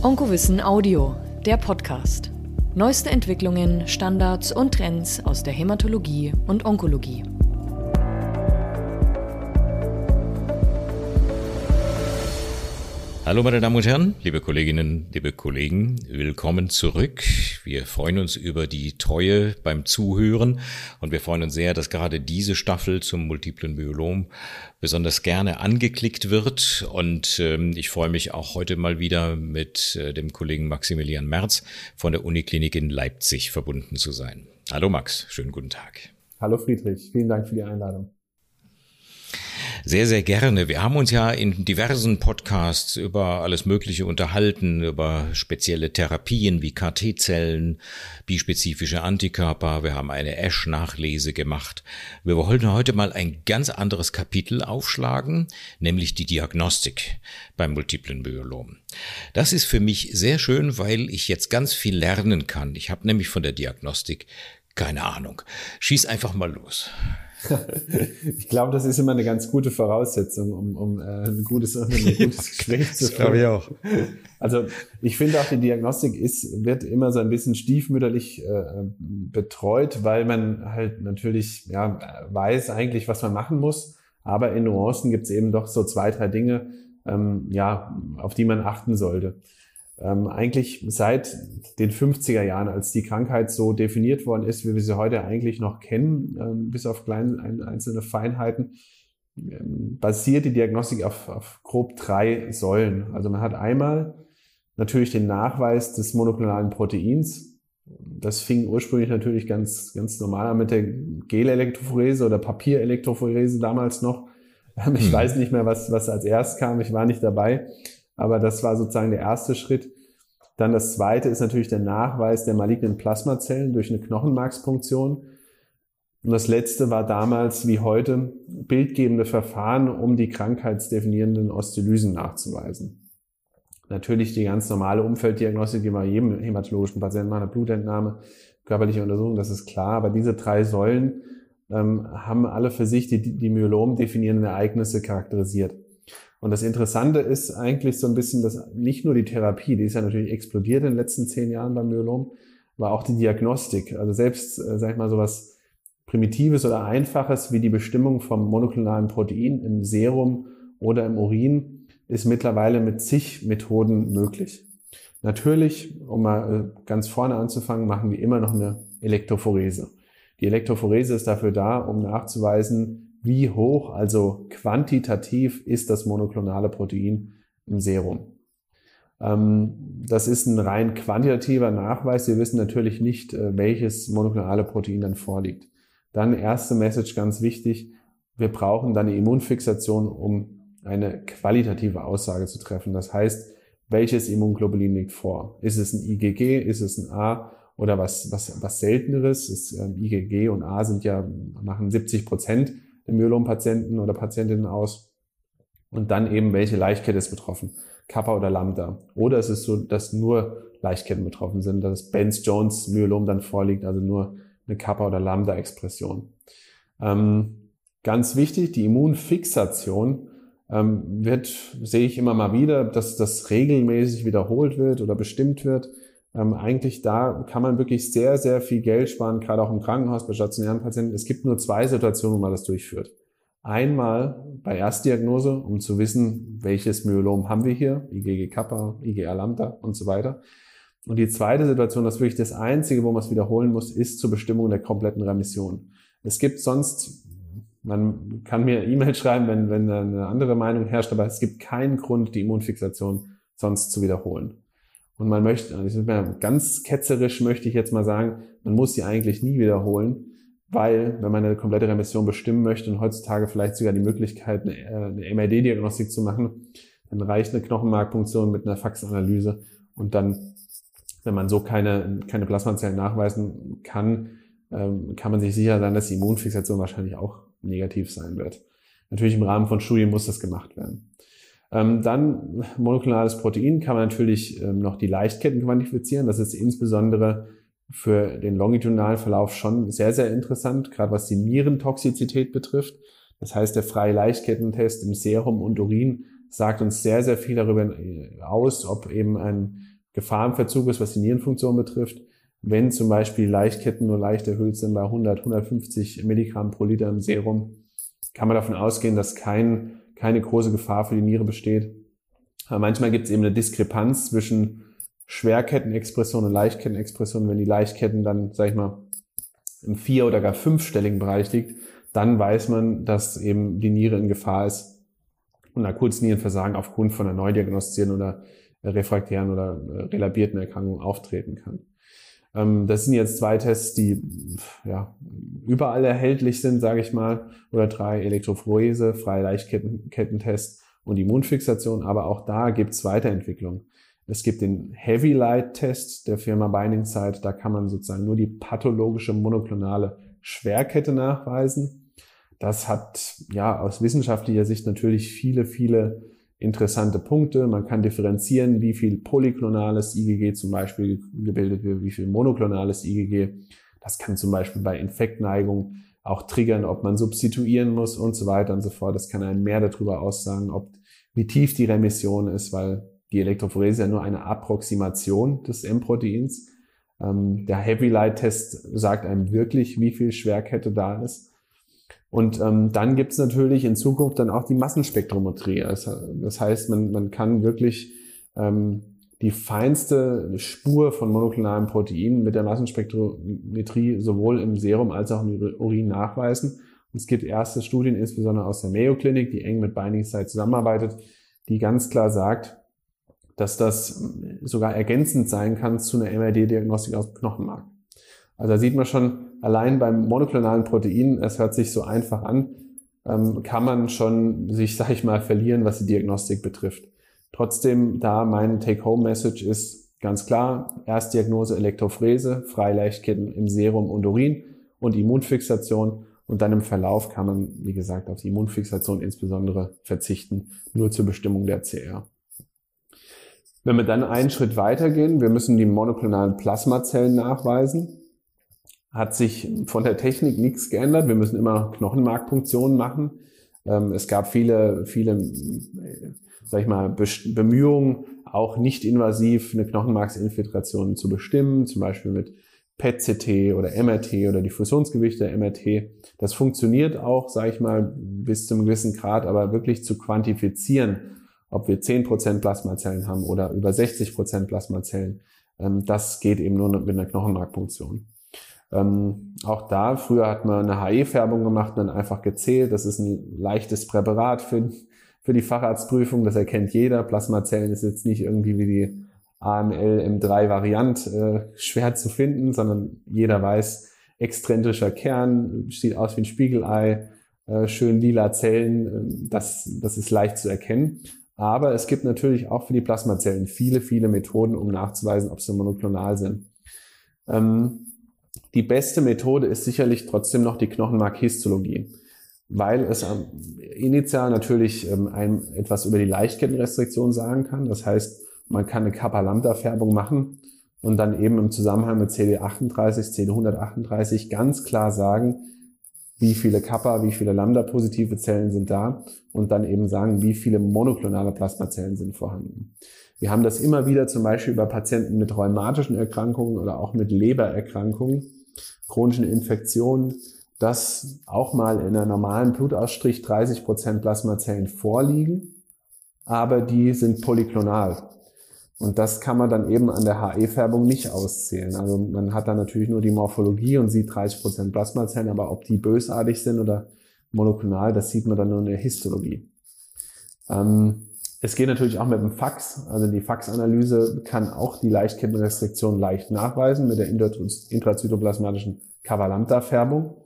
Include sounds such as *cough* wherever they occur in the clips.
Onkowissen Audio, der Podcast. Neueste Entwicklungen, Standards und Trends aus der Hämatologie und Onkologie. Hallo meine Damen und Herren, liebe Kolleginnen, liebe Kollegen, willkommen zurück. Wir freuen uns über die Treue beim Zuhören und wir freuen uns sehr, dass gerade diese Staffel zum multiplen Myelom besonders gerne angeklickt wird und ähm, ich freue mich auch heute mal wieder mit äh, dem Kollegen Maximilian Merz von der Uniklinik in Leipzig verbunden zu sein. Hallo Max, schönen guten Tag. Hallo Friedrich, vielen Dank für die Einladung. Sehr, sehr gerne. Wir haben uns ja in diversen Podcasts über alles Mögliche unterhalten, über spezielle Therapien wie KT-Zellen, bispezifische Antikörper. Wir haben eine Ash-Nachlese gemacht. Wir wollten heute mal ein ganz anderes Kapitel aufschlagen, nämlich die Diagnostik beim multiplen Myelom. Das ist für mich sehr schön, weil ich jetzt ganz viel lernen kann. Ich habe nämlich von der Diagnostik keine Ahnung. Schieß einfach mal los. Ich glaube, das ist immer eine ganz gute Voraussetzung, um, um äh, ein gutes, ein gutes *laughs* Gespräch zu führen. Glaube ich auch. Also ich finde auch, die Diagnostik ist, wird immer so ein bisschen stiefmütterlich äh, betreut, weil man halt natürlich ja, weiß eigentlich, was man machen muss. Aber in Nuancen gibt es eben doch so zwei, drei Dinge, ähm, ja, auf die man achten sollte ähm, eigentlich seit den 50er Jahren, als die Krankheit so definiert worden ist, wie wir sie heute eigentlich noch kennen, ähm, bis auf kleine einzelne Feinheiten, ähm, basiert die Diagnostik auf, auf grob drei Säulen. Also man hat einmal natürlich den Nachweis des monoklonalen Proteins. Das fing ursprünglich natürlich ganz, ganz normal an mit der Gelelektrophorese oder Papierelektrophorese damals noch. Ähm, ich hm. weiß nicht mehr, was, was als erst kam. Ich war nicht dabei. Aber das war sozusagen der erste Schritt. Dann das zweite ist natürlich der Nachweis der malignen Plasmazellen durch eine Knochenmarkspunktion. Und das letzte war damals wie heute bildgebende Verfahren, um die krankheitsdefinierenden Osteolysen nachzuweisen. Natürlich die ganz normale Umfelddiagnostik, die wir jedem hämatologischen Patienten machen, eine Blutentnahme, körperliche Untersuchung, das ist klar. Aber diese drei Säulen ähm, haben alle für sich die, die Myelom definierenden Ereignisse charakterisiert. Und das Interessante ist eigentlich so ein bisschen, dass nicht nur die Therapie, die ist ja natürlich explodiert in den letzten zehn Jahren beim Myelom, war auch die Diagnostik. Also selbst, äh, sag ich mal, so was Primitives oder Einfaches wie die Bestimmung vom monoklonalen Protein im Serum oder im Urin ist mittlerweile mit zig Methoden möglich. Natürlich, um mal äh, ganz vorne anzufangen, machen wir immer noch eine Elektrophorese. Die Elektrophorese ist dafür da, um nachzuweisen, wie hoch, also quantitativ, ist das monoklonale Protein im Serum. Ähm, das ist ein rein quantitativer Nachweis. Wir wissen natürlich nicht, äh, welches monoklonale Protein dann vorliegt. Dann erste Message ganz wichtig. Wir brauchen dann eine Immunfixation, um eine qualitative Aussage zu treffen. Das heißt, welches Immunglobulin liegt vor? Ist es ein IgG? Ist es ein A? Oder was, was, was selteneres? Ist, ähm, IgG und A sind ja, machen 70 Prozent Myelom-Patienten oder Patientinnen aus. Und dann eben, welche Leichtkette ist betroffen, Kappa oder Lambda. Oder es ist so, dass nur Leichtketten betroffen sind, dass Benz-Jones-Myelom dann vorliegt, also nur eine Kappa- oder Lambda-Expression. Ähm, ganz wichtig, die Immunfixation ähm, wird, sehe ich immer mal wieder, dass das regelmäßig wiederholt wird oder bestimmt wird. Ähm, eigentlich da kann man wirklich sehr, sehr viel Geld sparen, gerade auch im Krankenhaus bei stationären Patienten. Es gibt nur zwei Situationen, wo man das durchführt. Einmal bei Erstdiagnose, um zu wissen, welches Myelom haben wir hier, IgG Kappa, IgA Lambda und so weiter. Und die zweite Situation, das ist wirklich das einzige, wo man es wiederholen muss, ist zur Bestimmung der kompletten Remission. Es gibt sonst, man kann mir E-Mail schreiben, wenn, wenn eine andere Meinung herrscht, aber es gibt keinen Grund, die Immunfixation sonst zu wiederholen. Und man möchte, ganz ketzerisch möchte ich jetzt mal sagen, man muss sie eigentlich nie wiederholen, weil wenn man eine komplette Remission bestimmen möchte und heutzutage vielleicht sogar die Möglichkeit, eine, äh, eine MRD-Diagnostik zu machen, dann reicht eine Knochenmarkpunktion mit einer Faxanalyse und dann, wenn man so keine, keine Plasmazellen nachweisen kann, ähm, kann man sich sicher sein, dass die Immunfixation wahrscheinlich auch negativ sein wird. Natürlich im Rahmen von Studien muss das gemacht werden. Ähm, dann monoklonales Protein kann man natürlich ähm, noch die Leichtketten quantifizieren. Das ist insbesondere für den longitudinalen Verlauf schon sehr, sehr interessant, gerade was die Nierentoxizität betrifft. Das heißt, der freie Leichtkettentest im Serum und Urin sagt uns sehr, sehr viel darüber aus, ob eben ein Gefahrenverzug ist, was die Nierenfunktion betrifft. Wenn zum Beispiel Leichtketten nur leicht erhöht sind bei 100, 150 Milligramm pro Liter im Serum, kann man davon ausgehen, dass kein, keine große Gefahr für die Niere besteht. Aber manchmal gibt es eben eine Diskrepanz zwischen Schwerkettenexpression und Leichtkettenexpression. Wenn die Leichtketten dann, sag ich mal, im vier- oder gar fünfstelligen Bereich liegt, dann weiß man, dass eben die Niere in Gefahr ist und akutes Nierenversagen aufgrund von einer neudiagnostizierten oder refraktären oder äh, relabierten Erkrankung auftreten kann. Ähm, das sind jetzt zwei Tests, die ja, überall erhältlich sind, sage ich mal, oder drei Elektrophorese, freie Leichtkettentest und Immunfixation, aber auch da gibt es Weiterentwicklung. Es gibt den Heavy Light Test der Firma Binding Site, da kann man sozusagen nur die pathologische monoklonale Schwerkette nachweisen. Das hat ja aus wissenschaftlicher Sicht natürlich viele, viele interessante Punkte. Man kann differenzieren, wie viel polyklonales IgG zum Beispiel gebildet wird, wie viel monoklonales IgG. Das kann zum Beispiel bei Infektneigung auch triggern, ob man substituieren muss und so weiter und so fort. Das kann einem mehr darüber aussagen, ob wie tief die Remission ist, weil die Elektrophorese ja nur eine Approximation des M-Proteins. Ähm, der Heavy Light Test sagt einem wirklich, wie viel Schwerkette da ist. Und ähm, dann gibt's natürlich in Zukunft dann auch die Massenspektrometrie. Das, das heißt, man, man kann wirklich ähm, die feinste Spur von monoklonalen Proteinen mit der Massenspektrometrie sowohl im Serum als auch im Urin nachweisen. Und es gibt erste Studien, insbesondere aus der Mayo Clinic, die eng mit Binding Site zusammenarbeitet, die ganz klar sagt, dass das sogar ergänzend sein kann zu einer MRD-Diagnostik aus Knochenmark. Also da sieht man schon, allein beim monoklonalen Protein, es hört sich so einfach an, ähm, kann man schon sich, *laughs* sag ich mal, verlieren, was die Diagnostik betrifft. Trotzdem, da mein Take-Home-Message ist ganz klar, Erstdiagnose Elektrophorese, Freileichtketten im Serum und Urin und Immunfixation. Und dann im Verlauf kann man, wie gesagt, auf die Immunfixation insbesondere verzichten, nur zur Bestimmung der CR. Wenn wir dann einen Schritt weitergehen, wir müssen die monoklonalen Plasmazellen nachweisen hat sich von der Technik nichts geändert. Wir müssen immer Knochenmarkpunktionen machen. Ähm, es gab viele, viele, sag ich mal, Bemühungen, auch nicht invasiv eine Knochenmarksinfiltration zu bestimmen, zum Beispiel mit PET-CT oder MRT oder Diffusionsgewichte MRT. Das funktioniert auch, sage ich mal, bis zum gewissen Grad, aber wirklich zu quantifizieren, ob wir 10% Plasmazellen haben oder über 60% Plasmazellen, ähm, das geht eben nur mit einer Knochenmarkpunktion. Ähm, auch da, früher hat man eine HE-Färbung gemacht und dann einfach gezählt. Das ist ein leichtes Präparat für, für die Facharztprüfung. Das erkennt jeder. Plasmazellen ist jetzt nicht irgendwie wie die AML M3-Variant äh, schwer zu finden, sondern jeder weiß, exzentrischer Kern, sieht aus wie ein Spiegelei, äh, schön lila Zellen. Äh, das, das ist leicht zu erkennen. Aber es gibt natürlich auch für die Plasmazellen viele, viele Methoden, um nachzuweisen, ob sie monoklonal sind. Ähm, die beste Methode ist sicherlich trotzdem noch die Knochenmarkhistologie, weil es initial natürlich ähm, einem etwas über die Leichtkettenrestriktion sagen kann. Das heißt, man kann eine Kappa-Lambda-Färbung machen und dann eben im Zusammenhang mit CD38, CD138 ganz klar sagen, wie viele Kappa, wie viele Lambda-positive Zellen sind da und dann eben sagen, wie viele monoklonale Plasmazellen sind vorhanden. Wir haben das immer wieder zum Beispiel bei Patienten mit rheumatischen Erkrankungen oder auch mit Lebererkrankungen, chronischen Infektionen, dass auch mal in einer normalen Blutausstrich 30 Prozent Plasmazellen vorliegen, aber die sind polyklonal. Und das kann man dann eben an der HE-Färbung nicht auszählen. Also man hat dann natürlich nur die Morphologie und sieht 30 Prozent Plasmazellen, aber ob die bösartig sind oder monoklonal, das sieht man dann nur in der Histologie. Ähm, es geht natürlich auch mit dem Fax. Also die Faxanalyse kann auch die Leichtkettenrestriktion leicht nachweisen mit der intrazytoplasmatischen Cavalanta-Färbung.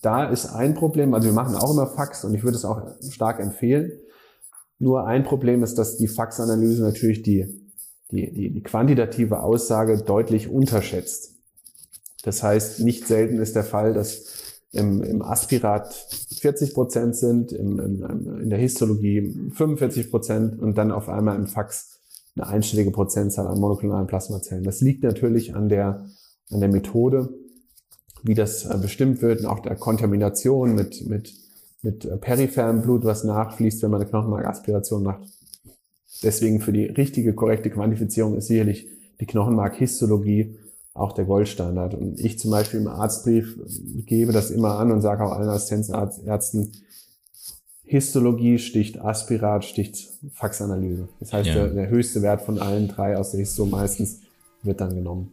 Da ist ein Problem, also wir machen auch immer Fax und ich würde es auch stark empfehlen. Nur ein Problem ist, dass die Faxanalyse natürlich die, die, die, die quantitative Aussage deutlich unterschätzt. Das heißt, nicht selten ist der Fall, dass im, im Aspirat 40 Prozent sind, im, im, in der Histologie 45 Prozent und dann auf einmal im Fax eine einstellige Prozentzahl an monoklonalen Plasmazellen. Das liegt natürlich an der, an der Methode, wie das äh, bestimmt wird und auch der Kontamination mit, mit, mit äh, peripherem Blut, was nachfließt, wenn man eine Knochenmarkaspiration macht. Deswegen für die richtige, korrekte Quantifizierung ist sicherlich die Knochenmarkhistologie auch der Goldstandard. Und ich zum Beispiel im Arztbrief gebe das immer an und sage auch allen Assistenzärzten, Histologie sticht Aspirat, sticht Faxanalyse. Das heißt, ja. der, der höchste Wert von allen drei aus der Histo meistens wird dann genommen.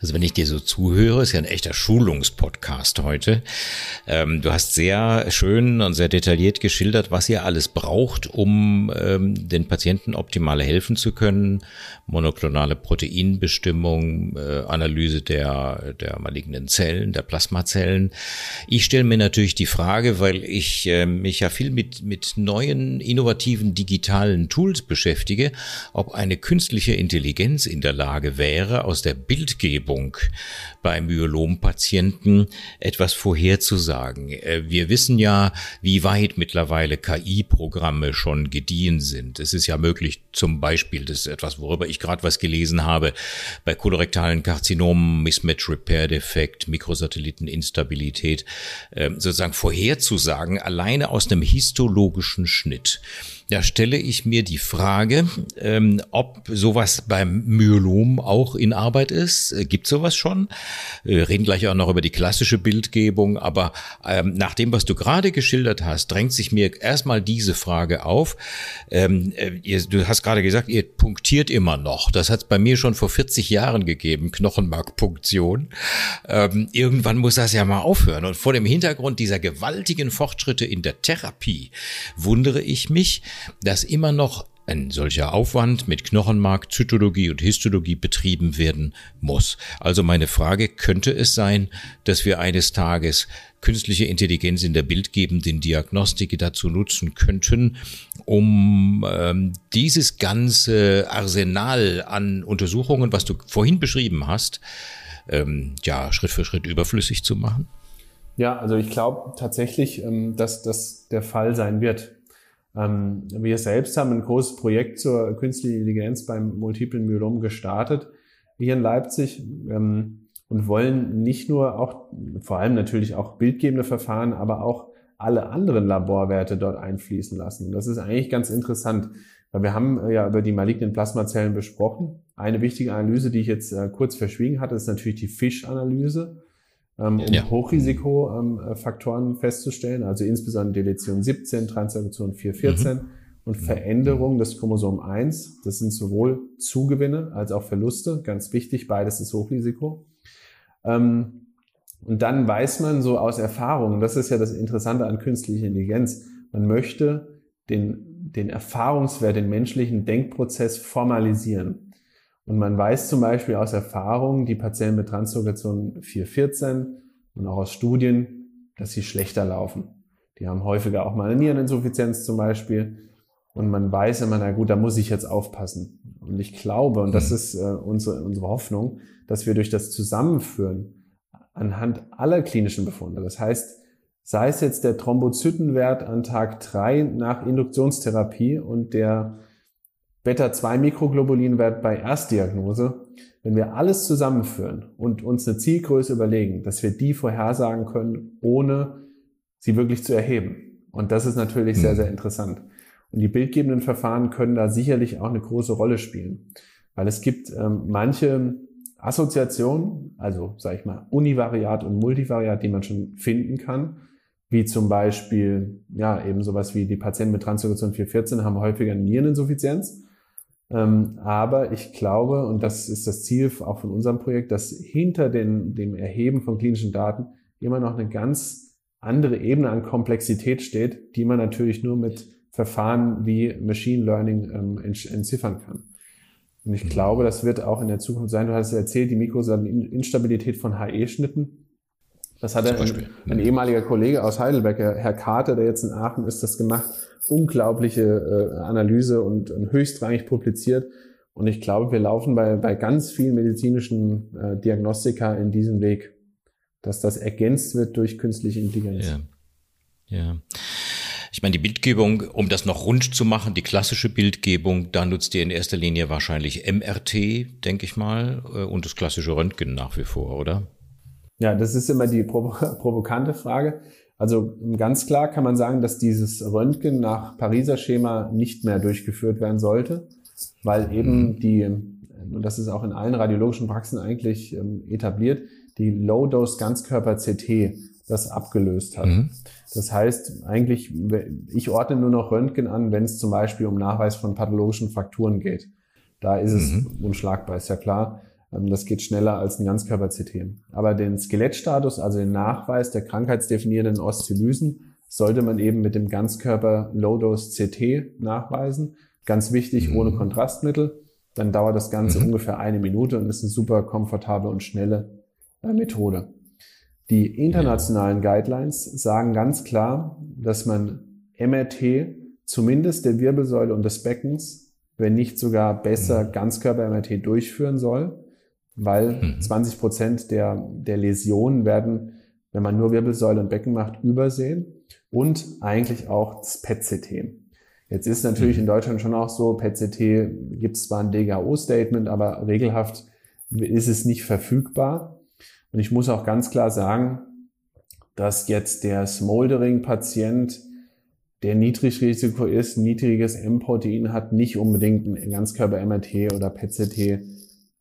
Also wenn ich dir so zuhöre, ist ja ein echter Schulungspodcast heute. Ähm, du hast sehr schön und sehr detailliert geschildert, was ihr alles braucht, um ähm, den Patienten optimal helfen zu können. Monoklonale Proteinbestimmung, äh, Analyse der, der malignen Zellen, der Plasmazellen. Ich stelle mir natürlich die Frage, weil ich äh, mich ja viel mit, mit neuen, innovativen digitalen Tools beschäftige, ob eine künstliche Intelligenz in der Lage wäre, aus der Bildgebung Umgebung bei Myelompatienten etwas vorherzusagen. Äh, wir wissen ja, wie weit mittlerweile KI-Programme schon gediehen sind. Es ist ja möglich, zum Beispiel, das ist etwas, worüber ich gerade was gelesen habe, bei kolorektalen Karzinomen, Mismatch Repair Defekt, Mikrosatelliteninstabilität, äh, sozusagen vorherzusagen, alleine aus einem histologischen Schnitt. Da stelle ich mir die Frage, ähm, ob sowas beim Myelom auch in Arbeit ist. Äh, gibt sowas schon? Wir reden gleich auch noch über die klassische Bildgebung, aber ähm, nach dem, was du gerade geschildert hast, drängt sich mir erstmal diese Frage auf. Ähm, äh, ihr, du hast gerade gesagt, ihr punktiert immer noch. Das hat es bei mir schon vor 40 Jahren gegeben, Knochenmarkpunktion. Ähm, irgendwann muss das ja mal aufhören. Und vor dem Hintergrund dieser gewaltigen Fortschritte in der Therapie wundere ich mich, dass immer noch ein solcher Aufwand mit Knochenmark, Zytologie und Histologie betrieben werden muss. Also meine Frage, könnte es sein, dass wir eines Tages künstliche Intelligenz in der bildgebenden Diagnostik dazu nutzen könnten, um ähm, dieses ganze Arsenal an Untersuchungen, was du vorhin beschrieben hast, ähm, ja, Schritt für Schritt überflüssig zu machen? Ja, also ich glaube tatsächlich, ähm, dass das der Fall sein wird. Ähm, wir selbst haben ein großes Projekt zur künstlichen Intelligenz beim Multiplen Myelom gestartet, hier in Leipzig, ähm, und wollen nicht nur auch, vor allem natürlich auch bildgebende Verfahren, aber auch alle anderen Laborwerte dort einfließen lassen. Und das ist eigentlich ganz interessant, weil wir haben ja über die malignen Plasmazellen besprochen. Eine wichtige Analyse, die ich jetzt äh, kurz verschwiegen hatte, ist natürlich die Fisch-Analyse ähm, um ja. Hochrisikofaktoren festzustellen, also insbesondere Deletion 17, Transaktion 414 mhm. und Veränderung des Chromosom 1. Das sind sowohl Zugewinne als auch Verluste, ganz wichtig, beides ist Hochrisiko. Ähm, und dann weiß man so aus Erfahrung, das ist ja das Interessante an künstlicher Intelligenz, man möchte den, den Erfahrungswert, den menschlichen Denkprozess formalisieren. Und man weiß zum Beispiel aus Erfahrung, die Patienten mit Translokation 414 und auch aus Studien, dass sie schlechter laufen. Die haben häufiger auch mal eine Niereninsuffizienz zum Beispiel. Und man weiß immer, na gut, da muss ich jetzt aufpassen. Und ich glaube, und das mhm. ist äh, unsere, unsere Hoffnung, dass wir durch das Zusammenführen anhand aller klinischen Befunde, das heißt, sei es jetzt der Thrombozytenwert an Tag drei nach Induktionstherapie und der Beta-2-Mikroglobulinwert bei Erstdiagnose, wenn wir alles zusammenführen und uns eine Zielgröße überlegen, dass wir die vorhersagen können, ohne sie wirklich zu erheben. Und das ist natürlich sehr, hm. sehr interessant. Und die bildgebenden Verfahren können da sicherlich auch eine große Rolle spielen, weil es gibt ähm, manche Assoziationen, also sage ich mal Univariat und Multivariat, die man schon finden kann, wie zum Beispiel ja eben sowas wie die Patienten mit Translokation 414 haben häufiger Niereninsuffizienz aber ich glaube, und das ist das Ziel auch von unserem Projekt, dass hinter den, dem Erheben von klinischen Daten immer noch eine ganz andere Ebene an Komplexität steht, die man natürlich nur mit Verfahren wie Machine Learning ähm, entziffern kann. Und ich glaube, das wird auch in der Zukunft sein. Du hast erzählt, die Mikroinstabilität von HE-Schnitten. Das hat ein, ein, ehemaliger Kollege aus Heidelberg, Herr Carter, der jetzt in Aachen ist, das gemacht unglaubliche äh, Analyse und, und höchstrangig publiziert. Und ich glaube, wir laufen bei, bei ganz vielen medizinischen äh, Diagnostika in diesen Weg, dass das ergänzt wird durch künstliche Intelligenz. Ja. ja. Ich meine, die Bildgebung, um das noch rund zu machen, die klassische Bildgebung, da nutzt ihr in erster Linie wahrscheinlich MRT, denke ich mal, äh, und das klassische Röntgen nach wie vor, oder? Ja, das ist immer die provo *laughs* provokante Frage. Also ganz klar kann man sagen, dass dieses Röntgen nach Pariser Schema nicht mehr durchgeführt werden sollte, weil eben mhm. die, und das ist auch in allen radiologischen Praxen eigentlich ähm, etabliert, die Low-Dose-Ganzkörper-CT das abgelöst hat. Mhm. Das heißt, eigentlich, ich ordne nur noch Röntgen an, wenn es zum Beispiel um Nachweis von pathologischen Frakturen geht. Da ist es mhm. unschlagbar, ist ja klar. Ähm, das geht schneller als ein Ganzkörper-CT. Aber den Skelettstatus, also den Nachweis der krankheitsdefinierenden Oszillysen, sollte man eben mit dem Ganzkörper Low-Dose-CT nachweisen. Ganz wichtig, mhm. ohne Kontrastmittel. Dann dauert das Ganze mhm. ungefähr eine Minute und ist eine super komfortable und schnelle äh, Methode. Die internationalen Guidelines sagen ganz klar, dass man MRT zumindest der Wirbelsäule und des Beckens, wenn nicht sogar besser mhm. Ganzkörper-MRT durchführen soll weil 20 mhm. Prozent der, der Läsionen werden, wenn man nur Wirbelsäule und Becken macht, übersehen und eigentlich auch das PET-CT. Jetzt ist natürlich mhm. in Deutschland schon auch so, PET-CT gibt es zwar ein DGO-Statement, aber regelhaft ist es nicht verfügbar. Und ich muss auch ganz klar sagen, dass jetzt der Smoldering-Patient, der Niedrigrisiko ist, niedriges M-Protein hat, nicht unbedingt ein Ganzkörper-MRT oder PET-CT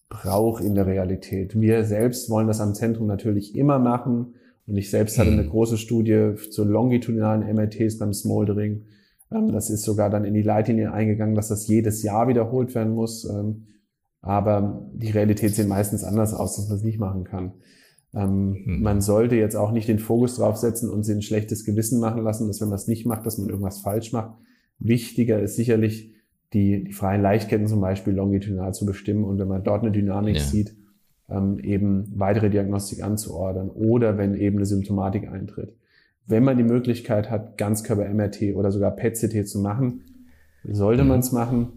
braucht in der Realität. Wir selbst wollen das am Zentrum natürlich immer machen. Und ich selbst hatte eine hm. große Studie zu longitudinalen MRTs beim Smoldering. Ähm, das ist sogar dann in die Leitlinie eingegangen, dass das jedes Jahr wiederholt werden muss. Ähm, aber die Realität sieht meistens anders aus, dass man es nicht machen kann. Ähm, hm. Man sollte jetzt auch nicht den Fokus draufsetzen und sie ein schlechtes Gewissen machen lassen, dass wenn man es nicht macht, dass man irgendwas falsch macht. Wichtiger ist sicherlich, die, die freien Leichtketten zum Beispiel longitudinal zu bestimmen und wenn man dort eine Dynamik ja. sieht, ähm, eben weitere Diagnostik anzuordern oder wenn eben eine Symptomatik eintritt. Wenn man die Möglichkeit hat, Ganzkörper-MRT oder sogar PET-CT zu machen, sollte mhm. man es machen.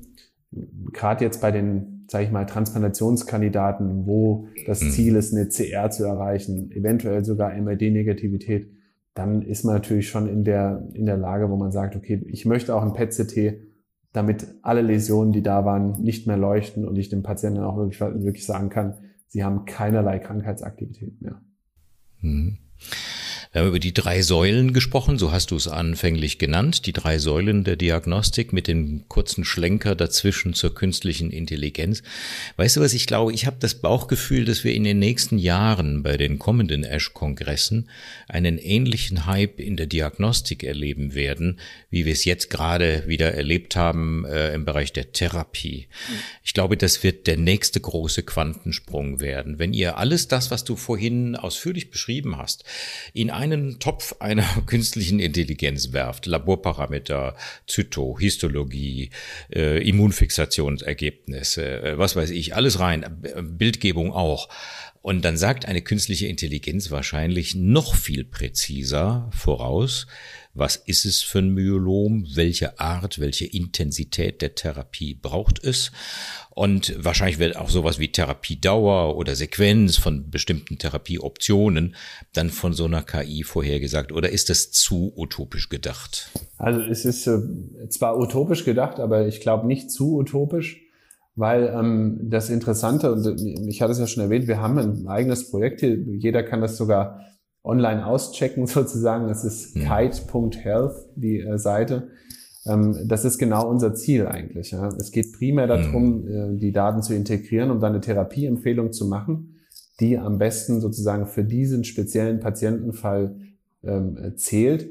Gerade jetzt bei den, sage ich mal, Transplantationskandidaten, wo das mhm. Ziel ist, eine CR zu erreichen, eventuell sogar MRD-Negativität, dann ist man natürlich schon in der, in der Lage, wo man sagt, okay, ich möchte auch ein PET-CT damit alle Läsionen, die da waren, nicht mehr leuchten und ich dem Patienten auch wirklich, wirklich sagen kann, sie haben keinerlei Krankheitsaktivität mehr. Mhm. Wir haben über die drei Säulen gesprochen, so hast du es anfänglich genannt, die drei Säulen der Diagnostik mit dem kurzen Schlenker dazwischen zur künstlichen Intelligenz. Weißt du was, ich glaube, ich habe das Bauchgefühl, dass wir in den nächsten Jahren bei den kommenden Ash-Kongressen einen ähnlichen Hype in der Diagnostik erleben werden, wie wir es jetzt gerade wieder erlebt haben äh, im Bereich der Therapie. Ich glaube, das wird der nächste große Quantensprung werden. Wenn ihr alles das, was du vorhin ausführlich beschrieben hast, in einen Topf einer *laughs* künstlichen Intelligenz werft, Laborparameter, Zyto, Histologie, äh, Immunfixationsergebnisse, äh, was weiß ich, alles rein, Bildgebung auch. Und dann sagt eine künstliche Intelligenz wahrscheinlich noch viel präziser voraus, was ist es für ein Myelom, welche Art, welche Intensität der Therapie braucht es. Und wahrscheinlich wird auch sowas wie Therapiedauer oder Sequenz von bestimmten Therapieoptionen dann von so einer KI vorhergesagt. Oder ist das zu utopisch gedacht? Also es ist äh, zwar utopisch gedacht, aber ich glaube nicht zu utopisch weil ähm, das Interessante, und äh, ich hatte es ja schon erwähnt, wir haben ein eigenes Projekt hier, jeder kann das sogar online auschecken *laughs* sozusagen. Das ist ja. kite.health, die äh, Seite. Ähm, das ist genau unser Ziel eigentlich. Ja. Es geht primär darum, mhm. äh, die Daten zu integrieren, um dann eine Therapieempfehlung zu machen, die am besten sozusagen für diesen speziellen Patientenfall ähm, zählt.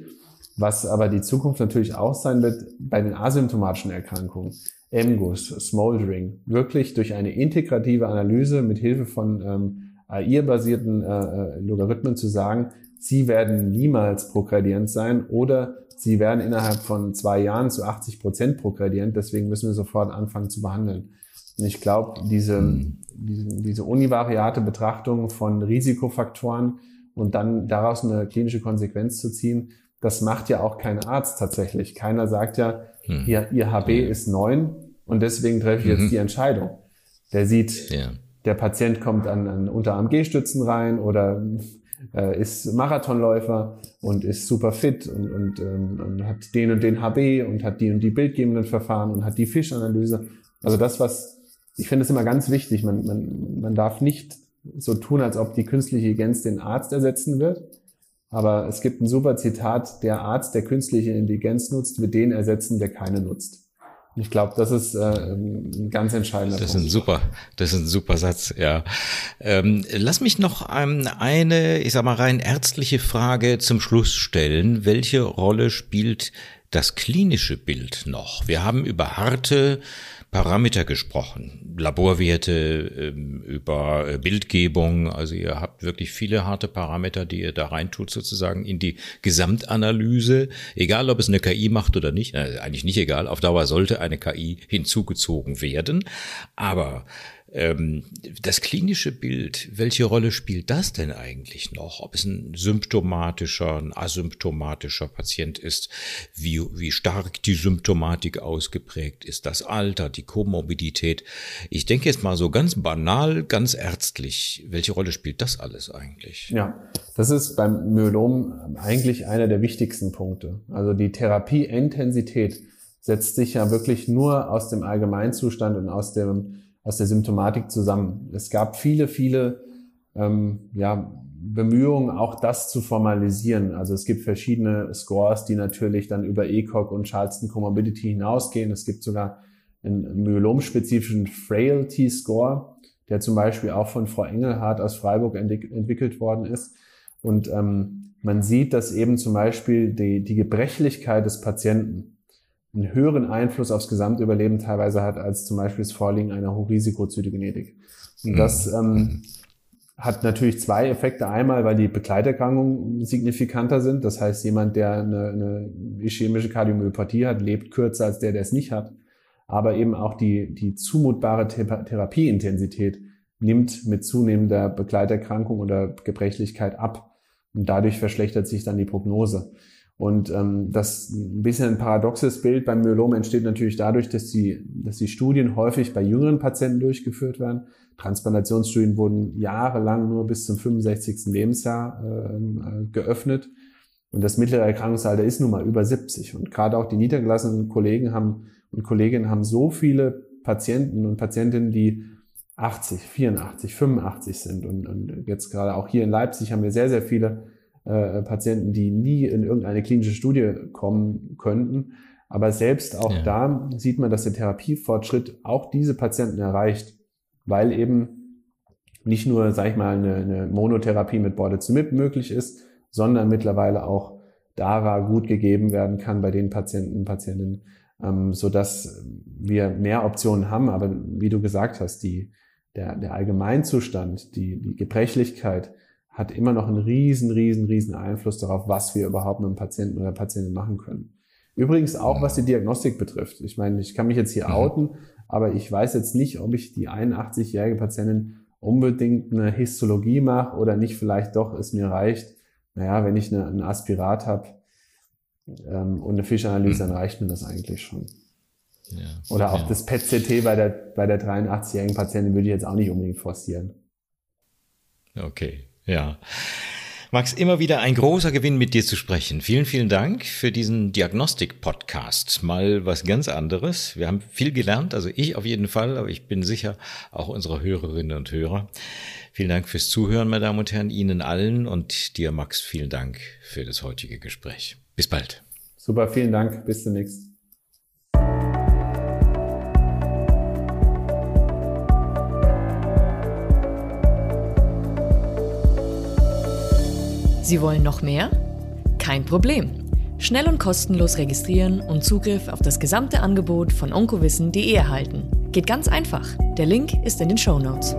Was aber die Zukunft natürlich auch sein wird bei den asymptomatischen Erkrankungen. MGUS, Smoldering, wirklich durch eine integrative Analyse mit Hilfe von ähm, AI-basierten äh, äh, Logarithmen zu sagen, sie werden niemals progredient sein oder sie werden innerhalb von zwei Jahren zu 80 Prozent progredient. Deswegen müssen wir sofort anfangen zu behandeln. Und ich glaube, diese, hm. diese, diese univariate Betrachtung von Risikofaktoren und dann daraus eine klinische Konsequenz zu ziehen, das macht ja auch kein Arzt tatsächlich. Keiner sagt ja, hm. ihr, ihr HB ist neun und deswegen treffe ich jetzt mhm. die Entscheidung. Der sieht, ja der Patient kommt an, an Unterarm-G-Stützen rein oder äh, ist Marathonläufer und ist super fit und, und, ähm, und hat den und den HB und hat die und die bildgebenden Verfahren und hat die Fischanalyse. Also das, was ich finde es immer ganz wichtig, man, man, man darf nicht so tun, als ob die künstliche Intelligenz den Arzt ersetzen wird. Aber es gibt ein super Zitat, der Arzt, der künstliche Intelligenz nutzt, wird den ersetzen, der keine nutzt. Ich glaube, das ist äh, ein ganz entscheidender das Punkt. Ist ein super, das ist ein super Satz, ja. Ähm, lass mich noch ähm, eine, ich sag mal, rein ärztliche Frage zum Schluss stellen. Welche Rolle spielt das klinische Bild noch? Wir haben über harte Parameter gesprochen, Laborwerte, ähm, über äh, Bildgebung. Also ihr habt wirklich viele harte Parameter, die ihr da reintut sozusagen in die Gesamtanalyse. Egal, ob es eine KI macht oder nicht, äh, eigentlich nicht egal. Auf Dauer sollte eine KI hinzugezogen werden. Aber das klinische Bild, welche Rolle spielt das denn eigentlich noch? Ob es ein symptomatischer, ein asymptomatischer Patient ist, wie, wie stark die Symptomatik ausgeprägt ist, das Alter, die Komorbidität. Ich denke jetzt mal so ganz banal, ganz ärztlich. Welche Rolle spielt das alles eigentlich? Ja, das ist beim Myelom eigentlich einer der wichtigsten Punkte. Also die Therapieintensität setzt sich ja wirklich nur aus dem Allgemeinzustand und aus dem aus der Symptomatik zusammen. Es gab viele, viele ähm, ja, Bemühungen, auch das zu formalisieren. Also es gibt verschiedene Scores, die natürlich dann über ECOG und Charleston Comorbidity hinausgehen. Es gibt sogar einen myelomspezifischen Frailty Score, der zum Beispiel auch von Frau Engelhardt aus Freiburg entwickelt worden ist. Und ähm, man sieht, dass eben zum Beispiel die, die Gebrechlichkeit des Patienten einen höheren Einfluss aufs Gesamtüberleben teilweise hat als zum Beispiel das Vorliegen einer Hochrisikozytogenetik. Und das mhm. ähm, hat natürlich zwei Effekte. Einmal, weil die Begleiterkrankungen signifikanter sind. Das heißt, jemand, der eine, eine ischämische Kardiomyopathie hat, lebt kürzer als der, der es nicht hat. Aber eben auch die, die zumutbare Therapieintensität nimmt mit zunehmender Begleiterkrankung oder Gebrechlichkeit ab. Und dadurch verschlechtert sich dann die Prognose. Und ähm, das ein bisschen ein paradoxes Bild beim Myelom entsteht natürlich dadurch, dass die, dass die Studien häufig bei jüngeren Patienten durchgeführt werden. Transplantationsstudien wurden jahrelang nur bis zum 65. Lebensjahr ähm, äh, geöffnet. Und das mittlere Erkrankungsalter ist nun mal über 70. Und gerade auch die niedergelassenen Kollegen haben und Kolleginnen haben so viele Patienten und Patientinnen, die 80, 84, 85 sind. Und, und jetzt gerade auch hier in Leipzig haben wir sehr, sehr viele äh, Patienten, die nie in irgendeine klinische Studie kommen könnten. Aber selbst auch ja. da sieht man, dass der Therapiefortschritt auch diese Patienten erreicht, weil eben nicht nur, sag ich mal, eine, eine Monotherapie mit Bordezimib möglich ist, sondern mittlerweile auch DARA gut gegeben werden kann bei den Patienten und Patientinnen, ähm, so dass wir mehr Optionen haben. Aber wie du gesagt hast, die, der, der Allgemeinzustand, die, die Gebrechlichkeit, hat immer noch einen riesen, riesen, riesen Einfluss darauf, was wir überhaupt mit dem Patienten oder Patientin machen können. Übrigens auch, was die Diagnostik betrifft. Ich meine, ich kann mich jetzt hier mhm. outen, aber ich weiß jetzt nicht, ob ich die 81-jährige Patientin unbedingt eine Histologie mache oder nicht vielleicht doch es mir reicht, naja, wenn ich eine, ein Aspirat habe ähm, und eine Fischanalyse, mhm. dann reicht mir das eigentlich schon. Ja, oder auch ja. das PET-CT bei der, bei der 83-jährigen Patientin würde ich jetzt auch nicht unbedingt forcieren. Okay, ja. Max, immer wieder ein großer Gewinn mit dir zu sprechen. Vielen, vielen Dank für diesen Diagnostik-Podcast. Mal was ganz anderes. Wir haben viel gelernt, also ich auf jeden Fall, aber ich bin sicher auch unsere Hörerinnen und Hörer. Vielen Dank fürs Zuhören, meine Damen und Herren, Ihnen allen und dir, Max, vielen Dank für das heutige Gespräch. Bis bald. Super, vielen Dank. Bis demnächst. Sie wollen noch mehr? Kein Problem. Schnell und kostenlos registrieren und Zugriff auf das gesamte Angebot von onkowissen.de erhalten. Geht ganz einfach. Der Link ist in den Show Notes.